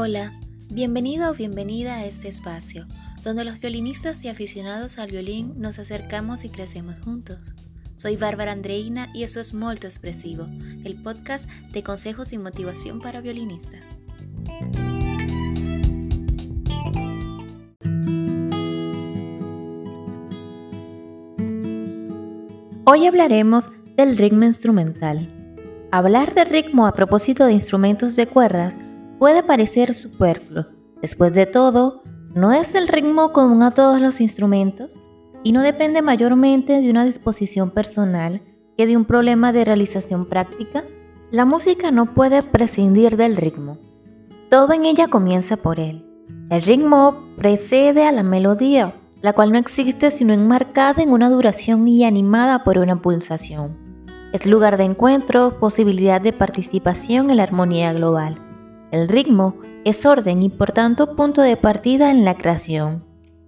Hola, bienvenido o bienvenida a este espacio, donde los violinistas y aficionados al violín nos acercamos y crecemos juntos. Soy Bárbara Andreina y esto es Molto Expresivo, el podcast de consejos y motivación para violinistas. Hoy hablaremos del ritmo instrumental. Hablar de ritmo a propósito de instrumentos de cuerdas puede parecer superfluo. Después de todo, ¿no es el ritmo común a todos los instrumentos? Y no depende mayormente de una disposición personal que de un problema de realización práctica. La música no puede prescindir del ritmo. Todo en ella comienza por él. El ritmo precede a la melodía, la cual no existe sino enmarcada en una duración y animada por una pulsación. Es lugar de encuentro, posibilidad de participación en la armonía global. El ritmo es orden y por tanto punto de partida en la creación.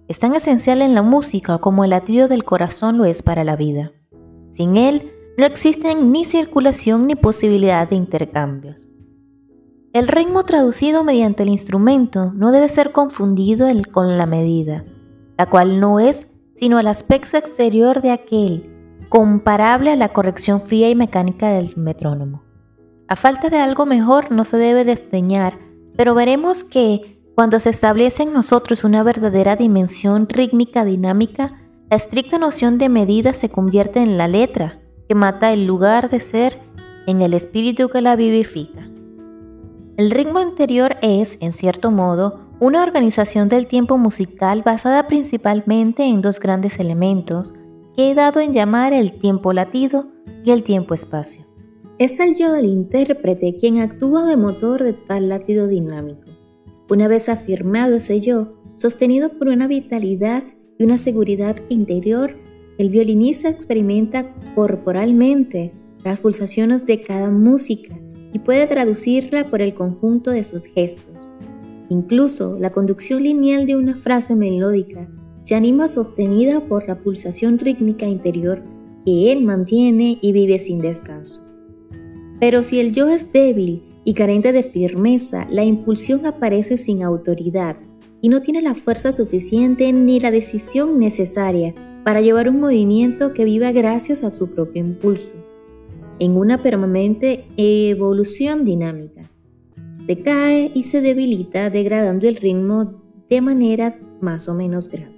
Es tan esencial en la música como el latido del corazón lo es para la vida. Sin él no existen ni circulación ni posibilidad de intercambios. El ritmo traducido mediante el instrumento no debe ser confundido con la medida, la cual no es sino el aspecto exterior de aquel, comparable a la corrección fría y mecánica del metrónomo. A falta de algo mejor no se debe desdeñar, pero veremos que cuando se establece en nosotros una verdadera dimensión rítmica dinámica, la estricta noción de medida se convierte en la letra, que mata el lugar de ser en el espíritu que la vivifica. El ritmo interior es, en cierto modo, una organización del tiempo musical basada principalmente en dos grandes elementos que he dado en llamar el tiempo latido y el tiempo espacio. Es el yo del intérprete quien actúa de motor de tal latido dinámico. Una vez afirmado ese yo, sostenido por una vitalidad y una seguridad interior, el violinista experimenta corporalmente las pulsaciones de cada música y puede traducirla por el conjunto de sus gestos. Incluso la conducción lineal de una frase melódica se anima sostenida por la pulsación rítmica interior que él mantiene y vive sin descanso. Pero si el yo es débil y carente de firmeza, la impulsión aparece sin autoridad y no tiene la fuerza suficiente ni la decisión necesaria para llevar un movimiento que viva gracias a su propio impulso, en una permanente evolución dinámica. Decae y se debilita degradando el ritmo de manera más o menos grave.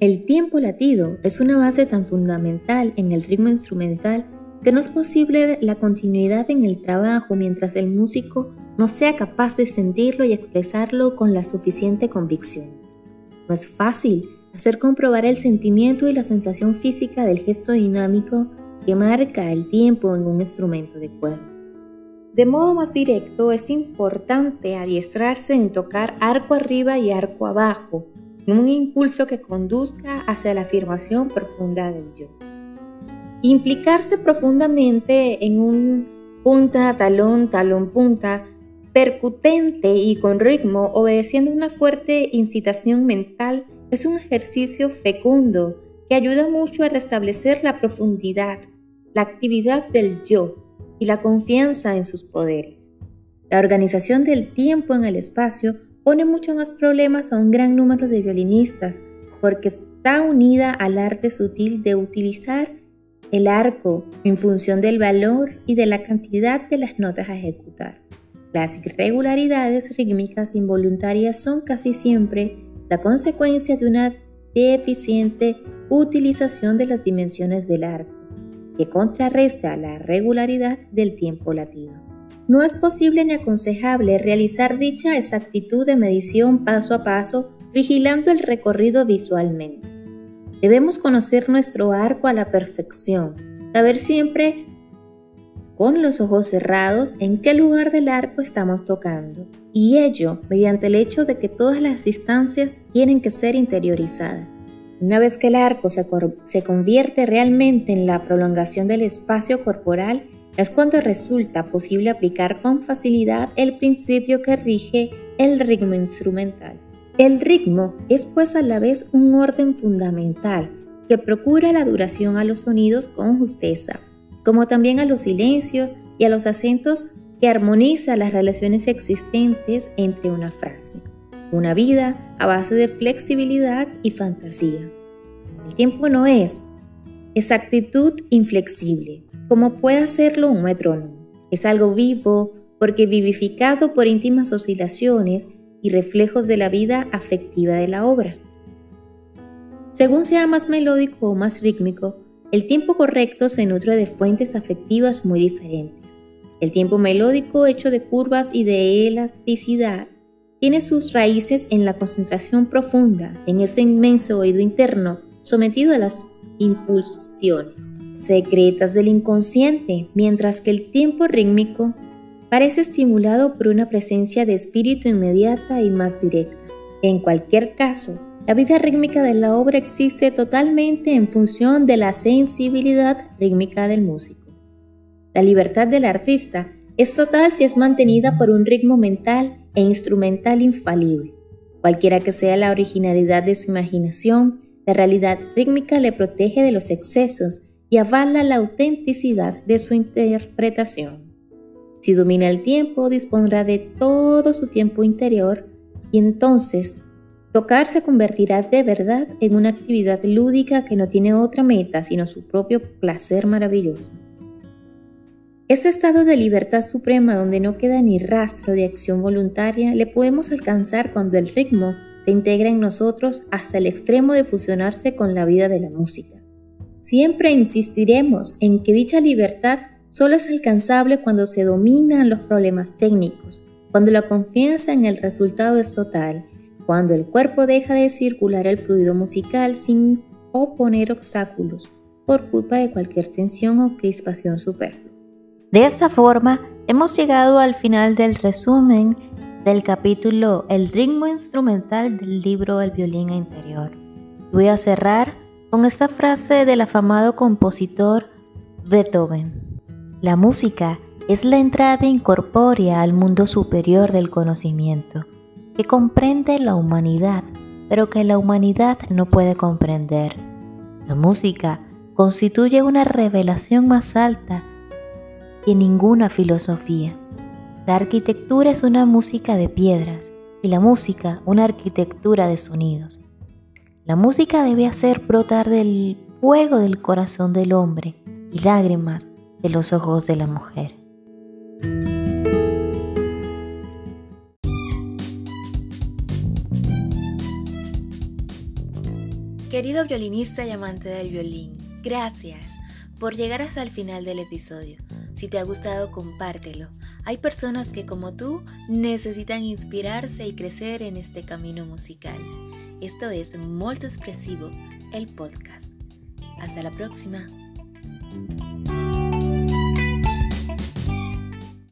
El tiempo latido es una base tan fundamental en el ritmo instrumental que no es posible la continuidad en el trabajo mientras el músico no sea capaz de sentirlo y expresarlo con la suficiente convicción. No es fácil hacer comprobar el sentimiento y la sensación física del gesto dinámico que marca el tiempo en un instrumento de cuerdas. De modo más directo, es importante adiestrarse en tocar arco arriba y arco abajo, en un impulso que conduzca hacia la afirmación profunda del yo. Implicarse profundamente en un punta, talón, talón, punta, percutente y con ritmo, obedeciendo una fuerte incitación mental, es un ejercicio fecundo que ayuda mucho a restablecer la profundidad, la actividad del yo y la confianza en sus poderes. La organización del tiempo en el espacio pone mucho más problemas a un gran número de violinistas porque está unida al arte sutil de utilizar el arco en función del valor y de la cantidad de las notas a ejecutar. Las irregularidades rítmicas involuntarias son casi siempre la consecuencia de una deficiente utilización de las dimensiones del arco, que contrarresta la regularidad del tiempo latido. No es posible ni aconsejable realizar dicha exactitud de medición paso a paso vigilando el recorrido visualmente. Debemos conocer nuestro arco a la perfección, saber siempre con los ojos cerrados en qué lugar del arco estamos tocando, y ello mediante el hecho de que todas las distancias tienen que ser interiorizadas. Una vez que el arco se, convierte realmente en la prolongación del espacio corporal, es cuando resulta posible aplicar con facilidad el principio que rige el ritmo instrumental. El ritmo es pues a la vez un orden fundamental que procura la duración a los sonidos con justeza, como también a los silencios y a los acentos que armoniza las relaciones existentes entre una frase. Una vida a base de flexibilidad y fantasía. El tiempo no es exactitud inflexible, como puede hacerlo un metrónomo. Es algo vivo porque vivificado por íntimas oscilaciones y reflejos de la vida afectiva de la obra. Según sea más melódico o más rítmico, el tiempo correcto se nutre de fuentes afectivas muy diferentes. El tiempo melódico hecho de curvas y de elasticidad tiene sus raíces en la concentración profunda, en ese inmenso oído interno sometido a las impulsiones secretas del inconsciente, mientras que el tiempo rítmico parece estimulado por una presencia de espíritu inmediata y más directa. En cualquier caso, la vida rítmica de la obra existe totalmente en función de la sensibilidad rítmica del músico. La libertad del artista es total si es mantenida por un ritmo mental e instrumental infalible. Cualquiera que sea la originalidad de su imaginación, la realidad rítmica le protege de los excesos y avala la autenticidad de su interpretación. Si domina el tiempo, dispondrá de todo su tiempo interior y entonces tocar se convertirá de verdad en una actividad lúdica que no tiene otra meta sino su propio placer maravilloso. Ese estado de libertad suprema donde no queda ni rastro de acción voluntaria le podemos alcanzar cuando el ritmo se integra en nosotros hasta el extremo de fusionarse con la vida de la música. Siempre insistiremos en que dicha libertad solo es alcanzable cuando se dominan los problemas técnicos, cuando la confianza en el resultado es total, cuando el cuerpo deja de circular el fluido musical sin oponer obstáculos por culpa de cualquier tensión o crispación superflua. De esta forma, hemos llegado al final del resumen del capítulo El ritmo instrumental del libro El violín interior. Voy a cerrar con esta frase del afamado compositor Beethoven. La música es la entrada incorpórea al mundo superior del conocimiento, que comprende la humanidad, pero que la humanidad no puede comprender. La música constituye una revelación más alta que ninguna filosofía. La arquitectura es una música de piedras y la música una arquitectura de sonidos. La música debe hacer brotar del fuego del corazón del hombre y lágrimas de los ojos de la mujer. Querido violinista y amante del violín, gracias por llegar hasta el final del episodio. Si te ha gustado, compártelo. Hay personas que como tú necesitan inspirarse y crecer en este camino musical. Esto es Molto Expresivo, el podcast. Hasta la próxima.